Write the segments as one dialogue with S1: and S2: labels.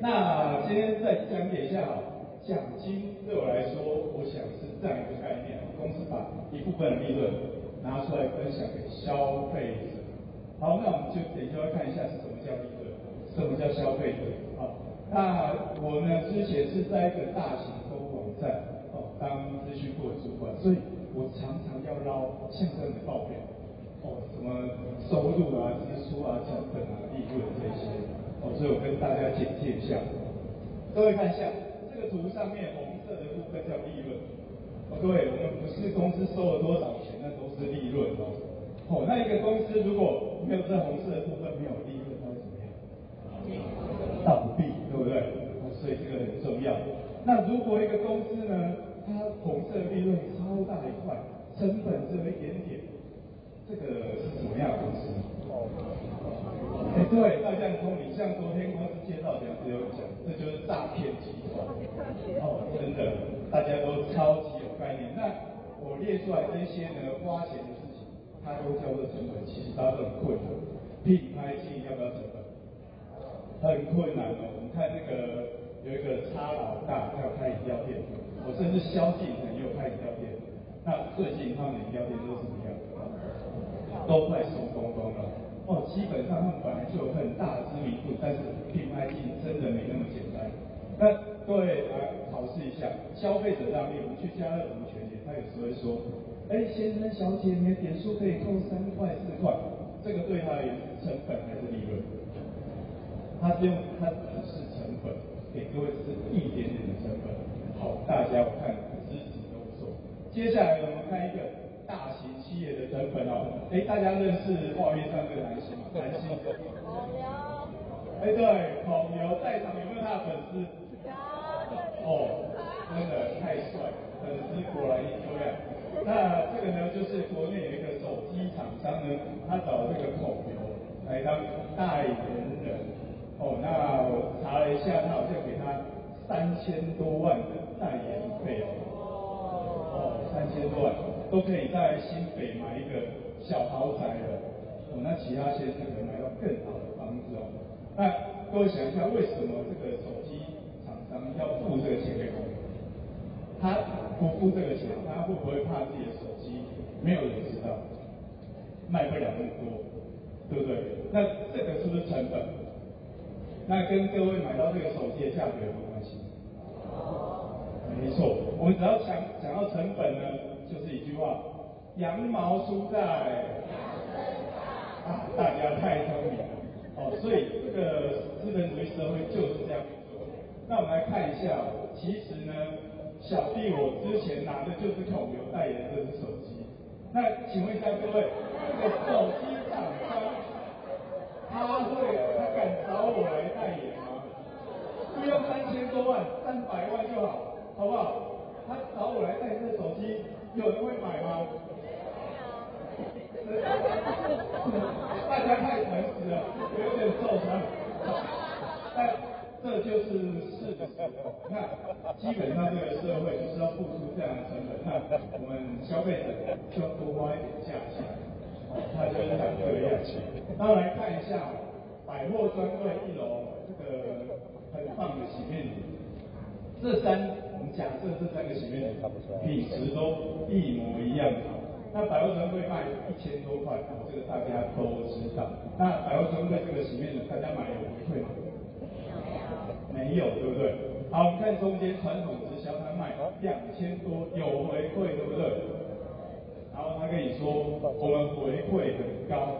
S1: 那今天再讲解一下哈，奖金对我来说，我想是这样一个概念，公司把一部分的利润拿出来分享给消费者。好，那我们就等一下看一下是什么叫利润，什么叫消费者。好，那我呢之前是在一个大型购物网站哦当资讯部的主管，所以我常常要捞相关的报表哦，什么收入啊、支出啊、成本啊、利润这些。哦，所以我跟大家简介一下。各位看一下这个图上面红色的部分叫利润。哦，各位，我们不是公司收了多少钱，那都是利润哦。哦，那一个公司如果没有这红色的部分，没有利润，它会怎么样？倒闭，对不对？哦，所以这个很重要。那如果一个公司呢，它红色利润超大一块，成本只有一点点，这个是什么样的公司？哎，对，大家聪明，像昨天公司介绍讲只有讲，这就是诈骗集团。哦，真的，大家都超级有概念。那我列出来这些呢，花钱的事情，它都叫做成本，其实它都很困难。品牌经营要不要成本？很困难哦。我们看那个有一个差老大，他要开饮料店，我甚至萧敬腾也有开饮料店。那最近他们饮料店都是什么样？都快收光光了。哦，基本上他们本来就有很大的知名度，但是品牌经营真的没那么简单。那各位来考试一下，消费者让利，我们去家乐福全联，他有时候会说，哎，先生小姐，你的点数可以扣三块四块，这个对他而言成本还是利润？他是用他只是成本，给各位是一点点的成本。好，大家我看知识都不错。接下来我们看一个。大型企业的成本哦，哎，大家认识画面上这个男星吗？男星。孔刘。哎，对，孔刘在场有没有他的粉丝？有。哦，真的太帅了，粉丝果然一流量。那这个呢，就是国内有一个手机厂商呢，他找这个孔刘来当代言人。哦，那我查了一下，他好像给他三千多万的代言费哦。哦，三千多万。都可以在新北买一个小豪宅了，哦，那其他先生可能买到更好的房子哦。那各位想一下，为什么这个手机厂商要付这个钱给我们？他不付这个钱，他会不会怕自己的手机没有人知道，卖不了那么多，对不对？那这个是不是成本？那跟各位买到这个手机的价格有没有关系？没错，我们只要讲讲到成本呢。就是一句话，羊毛出在啊，大家太聪明了哦，所以这个资本主义社会就是这样做。那我们来看一下，其实呢，小弟我之前拿的就是孔刘代言的这只手机。那请问一下各位，这个手机厂商他会他敢找我来代言吗？不用三千多万，三百万就好，好不好？他找我来代言这手机。有人会买吗？没有。大家太诚实了，有点受伤。但这就是事实。那基本上这个社会就是要付出这样的成本，那我们消费者就要多花一点价钱。哦，他就是讲这个样子。那来看一下百货专柜一楼这个很棒的洗面乳，这三。我们假设这三个洗面乳品质都一模一样好，那百货专柜卖一千多块，这个大家都知道。那百货专柜这个洗面乳，大家买有回馈吗？没有，对不对？好，我们看中间传统直销，他卖两千多，有回馈，对不对？然后他跟你说，我们回馈很高，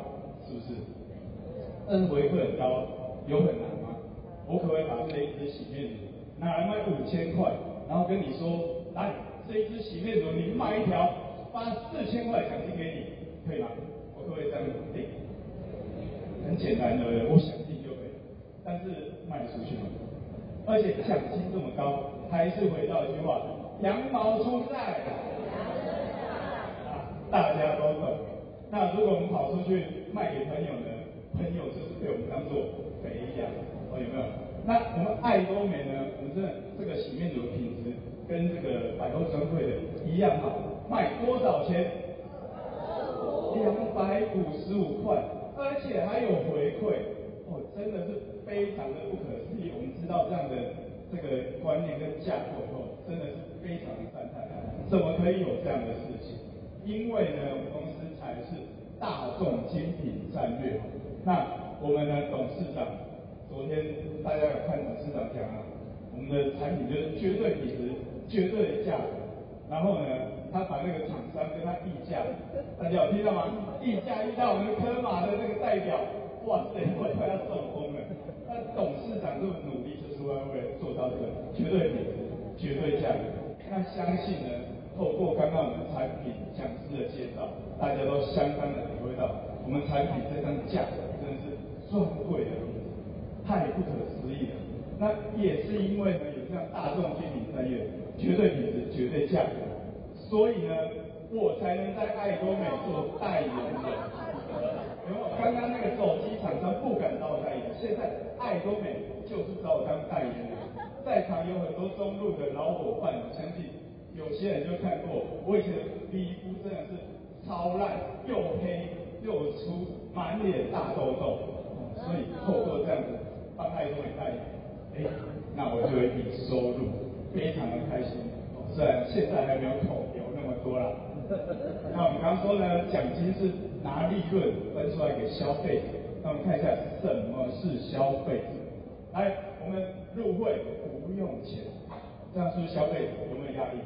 S1: 是不是？嗯，回馈很高，有很难吗？我可不可以把这一支洗面乳拿来卖五千块？然后跟你说，来这一支洗面乳，你买一条，发四千块奖金给你，可以吗？我可不可以这样定？很简单的，我想定就可以。但是卖出去吗？而且奖金这么高，还是回到一句话：羊毛出在，大家都懂。那如果我们跑出去卖给朋友呢？朋友就是被我们当做肥羊，哦，有没有？那我们爱多美呢？我们这这个洗面乳的品质跟这个百货专柜的一样好，卖多少钱？两百五十五块，而且还有回馈，哦，真的是非常的不可思议。我们知道这样的这个观念跟架构以后，真的是非常的赞叹，怎么可以有这样的事情？因为呢，我们公司才是大众精品战略。那我们的董事长昨天大家有看董事长讲啊，我们的产品就是绝对品质、绝对的价格。然后呢，他把那个厂商跟他议价，大家有听到吗？议价遇到我们科马的那个代表，哇塞，我快要受疯了。那董事长这么努力，就是为了做到这个绝对品质、绝对价格。那相信呢，透过刚刚我们产品讲师的介绍，大家都相当的体会到，我们产品这张价格真的是尊贵的，太不可思议了。那也是因为呢，有这样大众精品战略。绝对品质，绝对价格，所以呢，我才能在爱多美做代言人。然后刚刚那个手机厂商不敢找我代言，现在爱多美就是找我当代言人。在场有很多中路的老伙伴，我相信有些人就看过，我以前的皮肤真的是超烂，又黑又粗，满脸大痘痘，所以透过这样子帮爱多美代言，哎，那我就有一笔收入。非常的开心，虽然现在还没有口油那么多啦。那我们刚刚说呢，奖金是拿利润分出来给消费。那我们看一下什么是消费。来，我们入会不用钱，这样是不是消费有没有压力？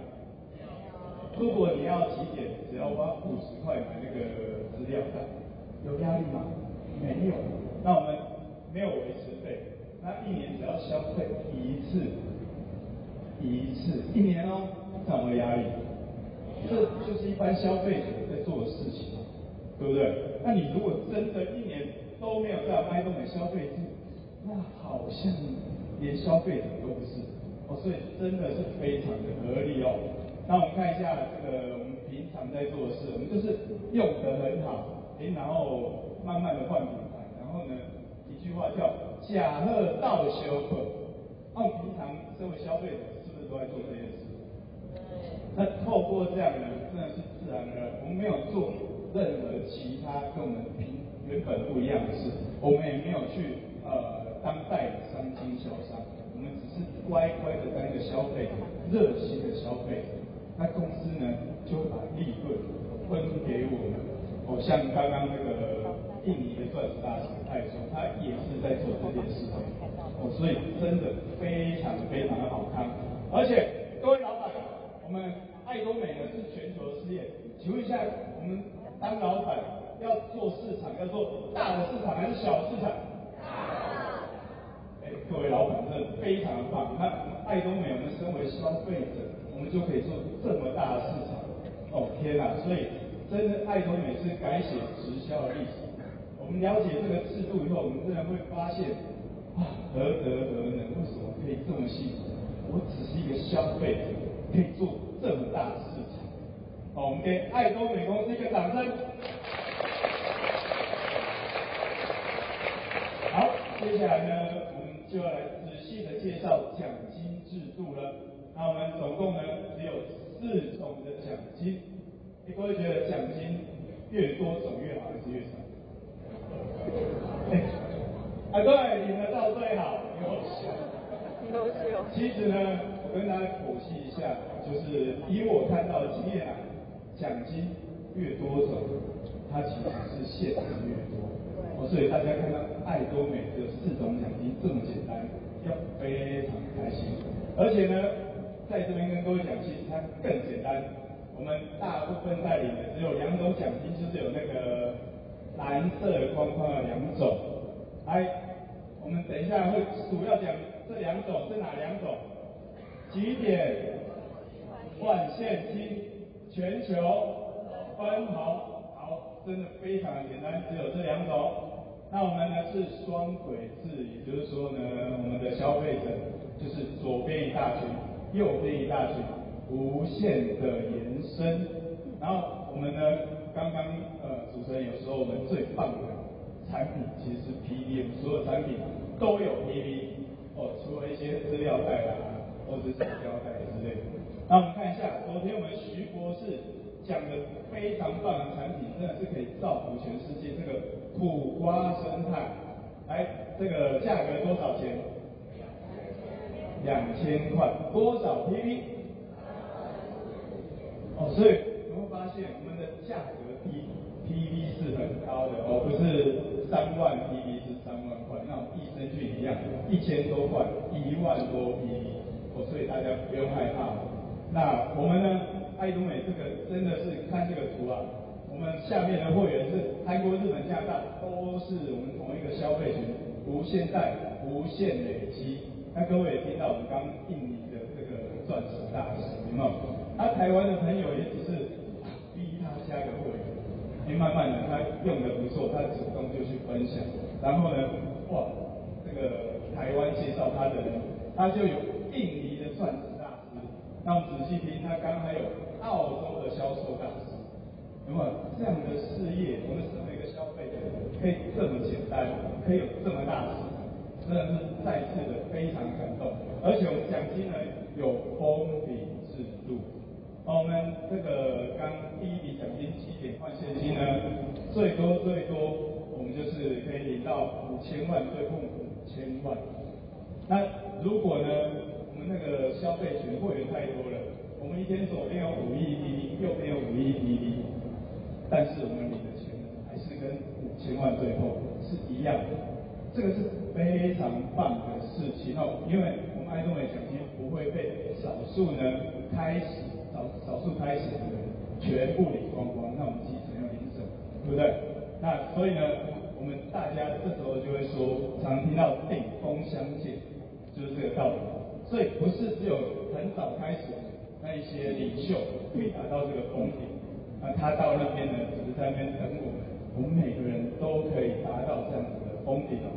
S1: 如果你要几点，只要花五十块买那个资料袋，有压力吗？没有。那我们没有维持费，那一年只要消费一次。一次一年哦，有没有压力？这就是一般消费者在做的事情，对不对？那你如果真的一年都没有在爱多美消费，哇好像连消费者都不是哦，所以真的是非常的合理哦。那我们看一下这个我们平常在做的事，我们就是用得很好，然后慢慢的换品牌，然后呢，一句话叫假贺到修课，那我们平常身为消费者。是不是都在做这件事，那透过这样呢，真的是自然而然。我们没有做任何其他跟我们平原本不一样的事，我们也没有去呃当代理商、经销商，我们只是乖乖的当一个消费者，热心的消费者。那公司呢，就把利润分给我们。哦，像刚刚那个印尼的钻石大师，他也说他也是在做这件事情。哦，所以真的非常非常的好看。而且各位老板，我们爱多美呢是全球的事业，请问一下，我们当老板要做市场，要做大的市场还是小的市场？哎，各位老板真的非常的棒。那爱多美，我们身为消费者，我们就可以做这么大的市场。哦天哪！所以真的爱多美是改写直销的历史。我们了解这个制度以后，我们自然会发现啊，何德何能？为什么可以这么幸福？我只是一个消费者，可以做这么大的事情。好，我们给爱多美公司一个掌声。好，接下来呢，就要来仔细的介绍奖金制度了。那我们总共呢，只有四种的奖金。你不会觉得奖金越多种越好，还是越少？啊，对，领得到最好，优秀。其实呢，我跟大家剖析一下，就是以我看到的经验啊，奖金越多种，它其实是限制越多。所以大家看到爱多美有四种奖金这么简单，要非常开心。而且呢，在这边跟各位讲，其实它更简单。我们大部分代理的只有两种奖金，就是有那个蓝色框框的两种。来，我们等一下会主要讲。这两种是哪两种？集点换现金，全球分红。好，真的非常的简单，只有这两种。那我们呢是双轨制，也就是说呢，我们的消费者就是左边一大群，右边一大群，无限的延伸。然后我们呢，刚刚呃主持人有说我们最棒的产品其实是 PDM，所有产品都有 PDM。哦，除了一些资料袋啦，或者是胶带之类的。那我们看一下，昨天我们徐博士讲的非常棒的产品，真的是可以造福全世界。这个苦瓜生态，哎这个价格多少钱？两千块，多少 PV？哦，所以你会发现我们的价格比 PV 是很高的哦，不是三万 PV 是三万块，那益生菌一样，一千多块，一万多 PV，哦，所以大家不用害怕。那我们呢，爱多美这个真的是看这个图啊，我们下面的会员是韩国、日本、加拿大，都是我们同一个消费群，无限带、无限累积。那各位也听到我们刚印尼的这个钻石大师，有没有？他台湾的朋友也只是逼他加个会员，哎，慢慢的他用的不错，他主动就去分享，然后呢，哇，这个台湾介绍他的人，他就有印尼的钻石大师。那我们仔细听，他刚还有澳洲的销售大师，那么？这样的事业，我们身为一个消费者，可以这么简单，可以有这么大的市场。真的是再次的非常感动，而且我们奖金呢有封顶制度，我们这个刚第一笔奖金七点换现金呢，最多最多我们就是可以领到五千万对碰五千万。那如果呢，我们那个消费群会员太多了，我们一天左边有五亿 PV，右边有五亿 PV，但是我们领的钱还是跟五千万最后是一样的。这个是非常棒的事情哦，因为我们爱多美奖金不会被少数呢开始少少数开始的人全部领光光，那我们基层要领什么，对不对？那所以呢，我们大家这时候就会说，常听到顶峰相见，就是这个道理。所以不是只有很早开始那一些领袖可以达到这个峰顶，那他到那边呢，只是在那边等我们，我们每个人都可以达到这样子的峰顶哦。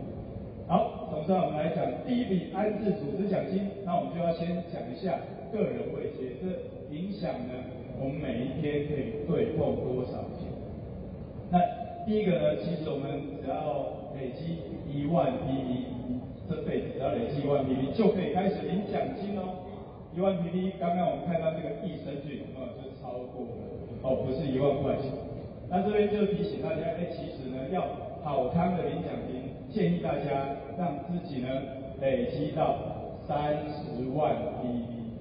S1: 好，总算我们来讲第一笔安置组织奖金，那我们就要先讲一下个人位阶，这影响呢，我们每一天可以对碰多少钱。那第一个呢，其实我们只要累积一万 PV，这辈子只要累积一万 PV 就可以开始领奖金哦。一万 PV，刚刚我们看到这个益生菌，啊，就超过了，哦，不是一万块钱。那这边就提醒大家，哎，其实呢，要好康的领奖金。建议大家让自己呢累积到三十万 PV，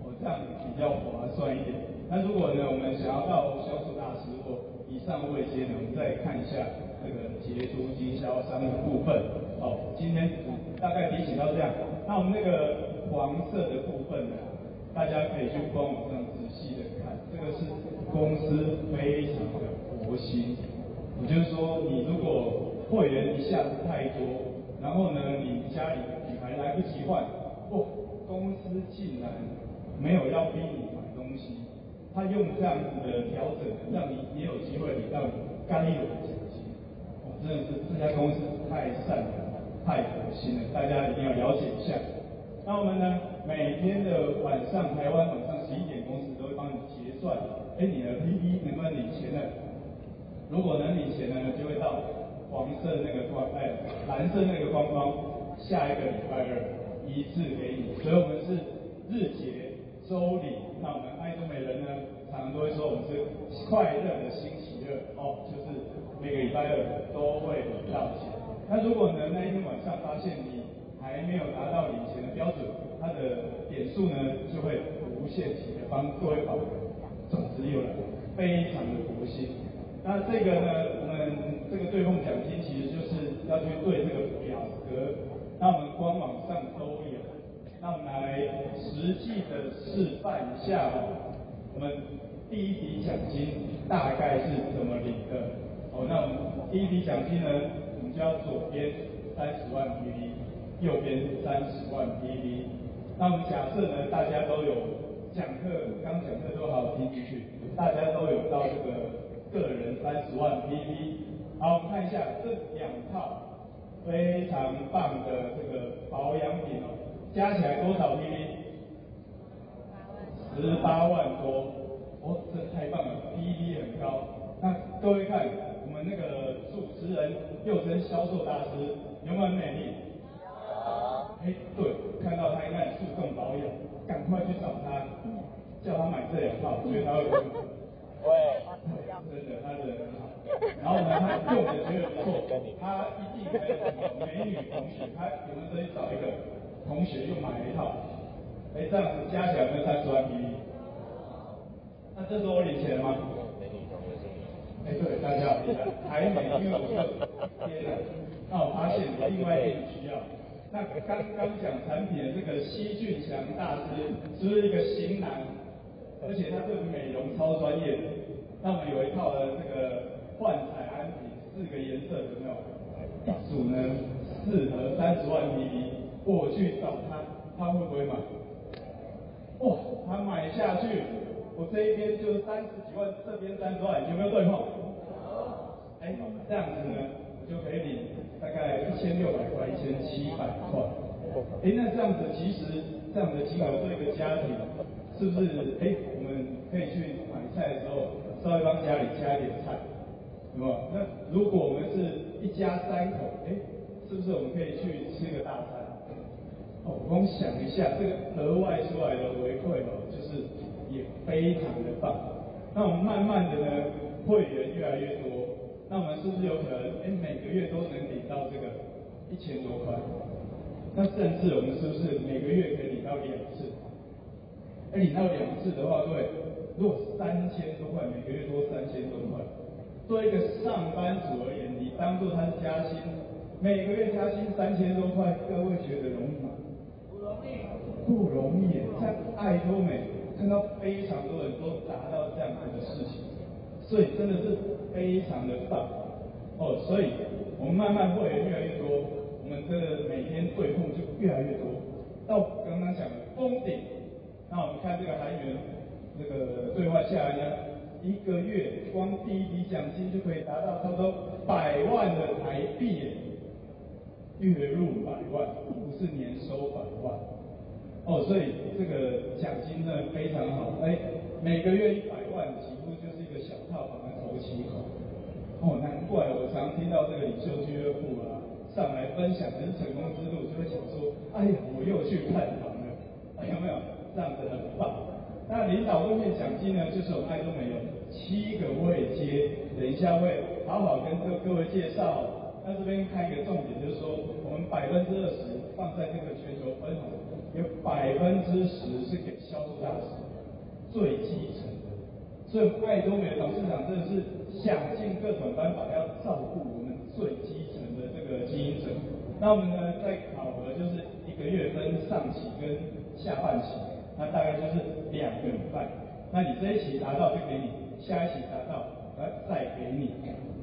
S1: 哦，这样比较划算一点。那如果呢，我们想要到销售大师或以上位阶呢，我们再看一下这个杰出经销商的部分。哦，今天大概提醒到这样。那我们那个黄色的部分呢，大家可以去官网上仔细的看，这个是公司非常的佛心。也就是说，你如果会员一下子太多，然后呢，你家里你还来不及换，哦，公司竟然没有要逼你买东西，他用这样子的调整，让你也有机会领到你该有的奖金。哦，真的是这家公司太善良、太佛心了，大家一定要了解一下。那我们呢，每天的晚上，台湾晚上十一点，公司都会帮你结算，哎，你的 PV 能不能领钱呢？如果能领钱呢，就会到。黄色那个光，哎，蓝色那个光光，下一个礼拜二一次给你，所以我们是日结周领。那我们爱多美人呢，常常都会说我们是快乐的星期二，哦，就是每个礼拜二都会领到钱。那如果呢，那一天晚上发现你还没有达到领钱的标准，它的点数呢就会无限期的帮各位保留总之又来，非常的佛心。那这个呢，我们这个对碰奖金其实就是要去对这个表格，那我们官网上都有。那我们来实际的示范一下哦，我们第一笔奖金大概是怎么领的？哦，那我们第一笔奖金呢，我们就要左边三十万 PV，右边三十万 PV。那我们假设呢，大家都有讲课，刚讲课都好听进去，大家都有到这个。个人三十万 PV，好，我们看一下这两套非常棒的这个保养品哦，加起来多少 PV？十八万多，哦，这太棒了，PV 很高。那各位看，我们那个主持人又称销售大师，有没有很美丽？哎，对，看到他应该注重保养，赶快去找他，叫他买这两套，所以他会。对，真的，他人很好。然后呢，他用的觉得不错，他一定还有什么美女同学，他有没有再去找一个同学又买了一套？哎，这样子加起来有没有三十万 PV？那这时候我领钱了吗？美女同学是你。哎，对，大家好厉害，还没，因为我是天然。那我发现有另外一点需要。那刚刚讲产品的这个西俊祥大师，是不是一个型男？而且他对美容超专业。那我们有一套的这个幻彩安瓶，四个颜色有没有？一组呢，四盒三十万 PV。我去找他，他会不会买？哇，他买下去，我这一边就三十几万，这边三十万，有没有对碰？哎，这样子呢，我就可以领大概一千六百块，一千七百块。哎，那这样子其实这样的金额对一个家庭，是不是？哎，我们可以去买菜的时候。稍微帮家里加一点菜，有没有？那如果我们是一家三口，哎，是不是我们可以去吃个大餐？哦，我们想一下，这个额外出来的回馈哦，就是也非常的棒。那我们慢慢的呢，会员越来越多，那我们是不是有可能，哎，每个月都能领到这个一千多块？那甚至我们是不是每个月可以领到两次？哎，领到两次的话，各位。如果三千多块，每个月多三千多块，对一个上班族而言，你当做他是加薪，每个月加薪三千多块，各位觉得容易吗？不容易，不容易。在爱多美看到非常多人都达到这所以真的是非常的棒哦。所以我们慢慢会员越来越多，我们的每天对碰就越来越多。到刚刚讲的封顶，那我们看这个韩元。这个兑换下来呢，一个月光第一笔奖金就可以达到差不多百万的台币，月入百万，不是年收百万。哦，所以这个奖金呢非常好，哎，每个月一百万，几乎就是一个小套房的头期款。哦，难怪我常听到这个领袖俱乐部啊上来分享的成功之路，就会想说，哎呀，我又去看房了，哎，有没有？这样子很棒。那领导问面奖金呢，就是我们爱多美有七个位阶，等一下会好好跟各各位介绍。那这边看一个重点，就是说我们百分之二十放在这个全球分红，有百分之十是给销售大师，最基层。所以爱多美的董事长真的是想尽各种办法要照顾我们最基层的这个经营者。那我们呢，在考核就是一个月分上期跟下半期。那大概就是两个礼拜，那你这一期达到就给你，下一期达到，来再给你。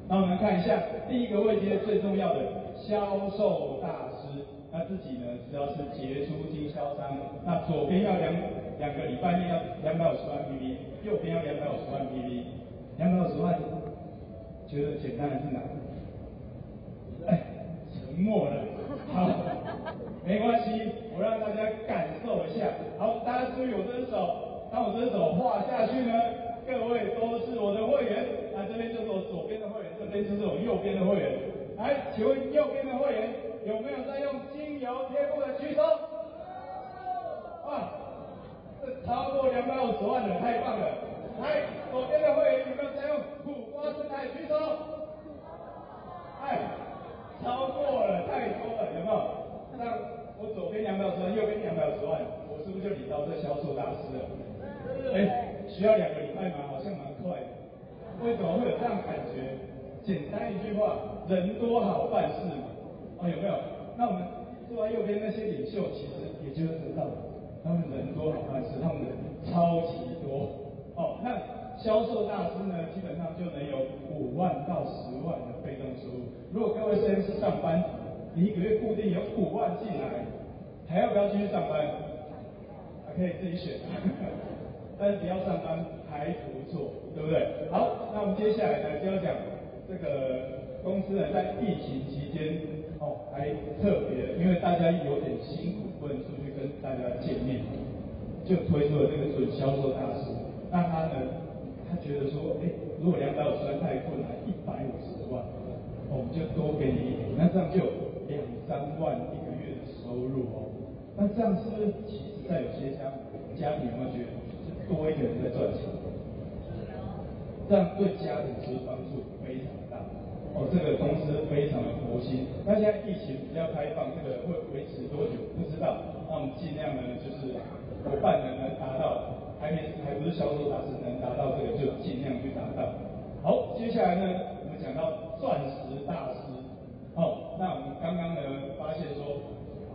S1: 那我们看一下第一个位阶最重要的销售大师，那自己呢只要是杰出经销商，那左边要两两个礼拜内要两百五十万 PV，右边要两百五十万 PV，两百五十万，觉得简单还是难？哎，沉默了，好。没关系，我让大家感受一下。好，大家注意我这只手，当我这只手画下去呢，各位都是我的会员。那这边就是我左边的会员，这边就是我右边的会员。来，请问右边的会员有没有在用精油贴布的举手？啊，超过两百五十万的，太棒了。来，左边的会员有没有在用苦瓜生态举手？哎，超过了，太多了，有没有？那我左边两百五十万，右边两百五十万，我是不是就领到这销售大师了？哎，需要两个礼拜吗？好像蛮快的。为什么会有这样感觉？简单一句话，人多好办事嘛。哦，有没有？那我们坐在右边那些领袖，其实也就是知道，他们人多好办事，他们人超级多。哦，那销售大师呢，基本上就能有五万到十万的被动收入。如果各位现在是上班，你一个月固定有五万进来，还要不要继续上班？还可以自己选，但是不要上班还不错，对不对？好，那我们接下来呢就要讲这个公司呢在疫情期间哦还特别，因为大家有点辛苦，不能出去跟大家见面，就推出了这个准销售大师。那他呢，他觉得说，哎，如果两百五十万太困难，一百五十万，我们就多给你一点，那这样就。两三万一个月的收入哦，那这样是不是其实在有些家家庭有没有觉得是多一个人在赚钱？这样对家庭其实帮助非常大。哦，这个公司非常的佛。那现在疫情比较开放，这个会维持多久不知道。那我们尽量呢，就是伙伴能能达到，还没还不是销售大师能达到这个，就尽量去达到。好，接下来呢，我们讲到钻石大师。好，那我们刚刚呢发现说，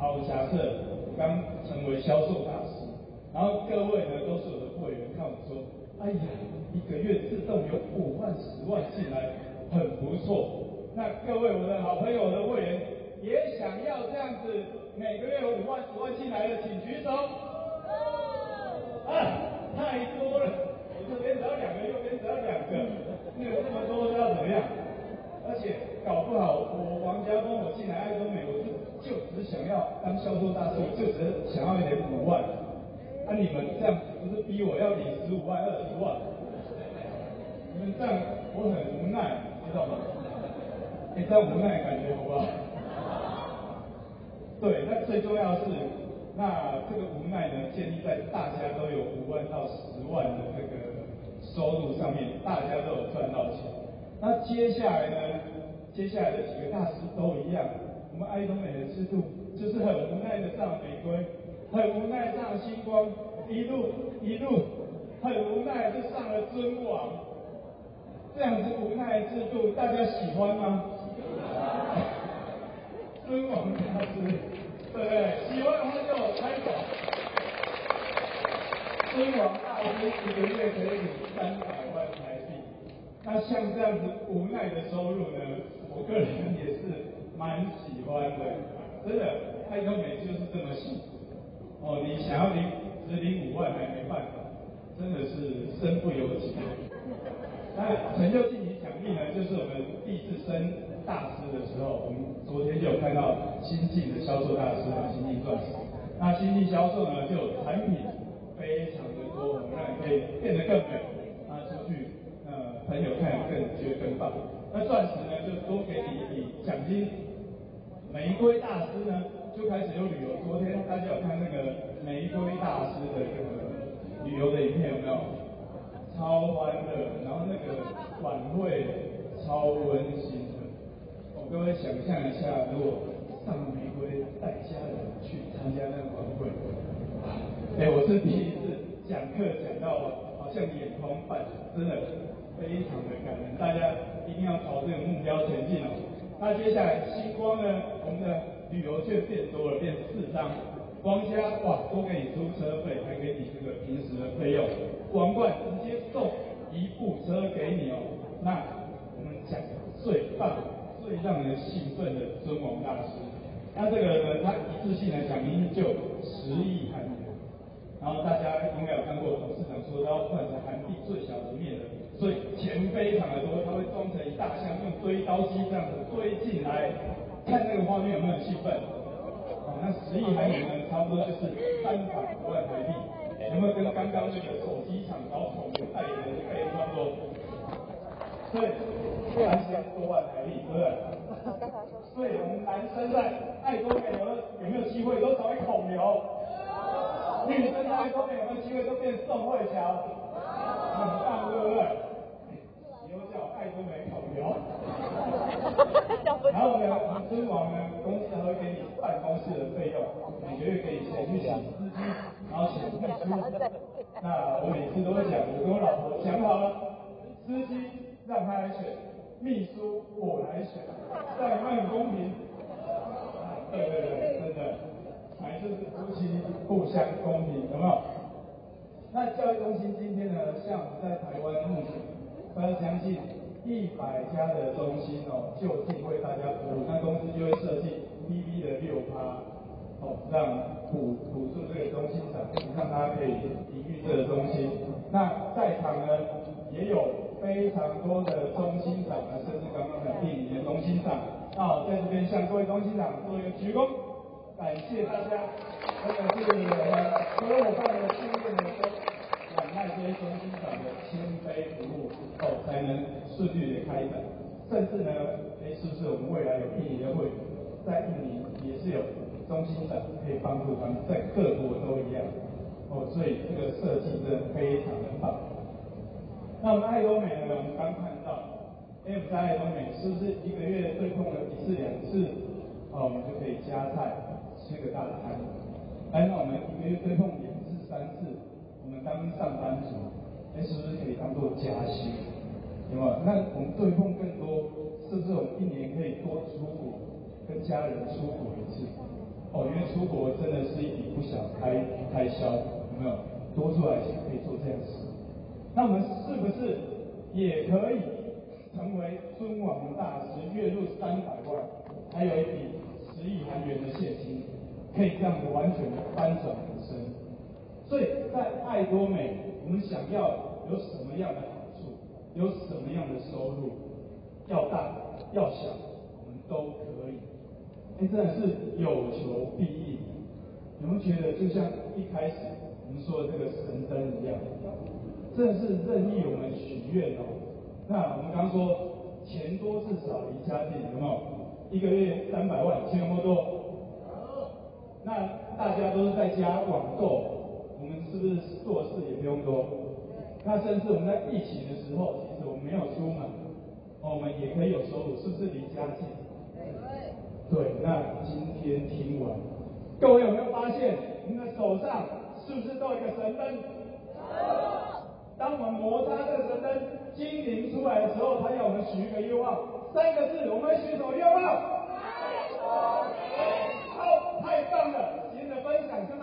S1: 好，假设我刚成为销售大师，然后各位呢都是我的会员，看我说，哎呀，一个月自动有五万、十万进来，很不错。那各位我的好朋友、我的会员也想要这样子，每个月有五万、十万进来的，请举手。啊，太多了，我这边只要两个，右边只要两个。那有这么多是要怎么样？而且搞不好我王家峰我进来爱多美，我就就只想要当销售大师，我就只想要一点五万。那、啊、你们这样不是逼我要领十五万、二十万？你们这样我很无奈，知道吗？你这无奈感觉好不好？对，那最重要的是，那这个无奈呢，建立在大家都有五万到十万的这个。收入上面，大家都有赚到钱。那接下来呢？接下来的几个大师都一样。我们爱多美的制度就是很无奈的上玫瑰，很无奈上星光，一路一路很无奈就上了尊王。这样子无奈的制度，大家喜欢吗？尊王大师，对不对？喜欢的话就拍手。尊王大师一个月可以领三百万台币，那像这样子无奈的收入呢？我个人也是蛮喜欢的，真的，爱多美就是这么幸福哦。你想要领只领五万还没办法，真的是身不由己。那成就晋级奖励呢？就是我们第一次升大师的时候，我们昨天就有看到新进的销售大师啊，新进钻石。那新进销售呢，就产品。非常的多，我们让你可以变得更美，那出去，呃，朋友看更觉得更棒。那钻石呢，就多给你一笔奖金。玫瑰大师呢，就开始有旅游。昨天大家有看那个玫瑰大师的这个旅游的影片有没有？超欢乐，然后那个晚会超温馨。各位想象一下，如果上玫瑰带家人去参加那个晚会。哎，我是第一次讲课讲到好像眼眶泛，真的非常的感人，大家一定要朝这个目标前进哦。那接下来星光呢，我们的旅游券变多了，变四张，皇家哇多给你租车费，还给你这个平时的费用，王冠直接送一部车给你哦。那我们讲最棒、最让人兴奋的尊王大师，那这个呢，他一次性的奖金就十亿韩元。然后大家应该有看过董事长说，他要换成韩币最小的面额，所以钱非常的多，他会装成一大箱，用堆刀机这样子堆进来，看那个画面有没有气氛？好，那十亿韩元呢，差不多就是三百多万台币，有没有跟刚刚那个手机厂找孔刘代言的概念差不多？对，三千多万台币，对不对？所以我们男生在爱多美有有没有机会都找一孔刘？女生在爱多美有没有机会都变宋慧乔？很棒，对不对？以后叫爱多美孔刘。然后呢，我们尊王呢，公司还会给你办公室的费用，每个月可以钱去请司机，然后请秘书。那我每次都会讲，我跟我老婆讲好了，司机让他来选，秘书我来选，这样会很公平。对对对，真的。还就是夫妻互相公平，有没有？那教育中心今天呢，像我们在台湾目前，大家相信一百家的中心哦，就近为大家服务。那公司就会设计 PV 的六趴，哦，让补补助这个中心长，让大家可以抵御这个中心。那在场呢，也有非常多的中心长呢，甚至刚刚的电影的中心长，啊，在这边向各位中心长做一个鞠躬。感谢大家，真的是我们所有伙伴的信任呢，都仰赖这些中心长的谦卑服务后，才能顺利的开展。甚至呢，哎，是不是我们未来有印尼的会，在印尼也是有中心长可以帮助他们，在各国都一样。哦，所以这个设计真的非常的棒。那我们爱多美呢，我们刚看到，哎，我们在爱多美是不是一个月对碰了一次两次，哦，我们就可以加菜吃个大餐？哎，那我们一个月对碰两次三次，我们当上班族，哎，是不是可以当做加薪？有没有？那我们对碰更多，是不是我们一年可以多出国，跟家人出国一次？哦，因为出国真的是一笔不小开开销，有没有？多出来钱可以做这样事。那我们是不是也可以成为尊王大师，月入三百万，还有一笔十亿韩元的现金，可以这样子完全翻转人生？所以在爱多美，我们想要有什么样的好处，有什么样的收入，要大要小，我们都可以。哎，真的是有求必应。你们觉得就像一开始我们说的这个神灯一样？这是任意我们许愿哦。那我们刚刚说钱多至少离家近，有没有？一个月三百万，钱有没有多？那大家都是在家网购，我们是不是做事也不用多？那甚至我们在疫情的时候，其实我们没有出门，我们也可以有收入，是不是离家近？对。对那今天听完，各位有没有发现，你的手上是不是都有一个神灯？有当我们摩擦这个神灯精灵出来的时候，他要我们许一个愿望，三个字，我们许什么愿望？好，太棒了！今天的分享就到。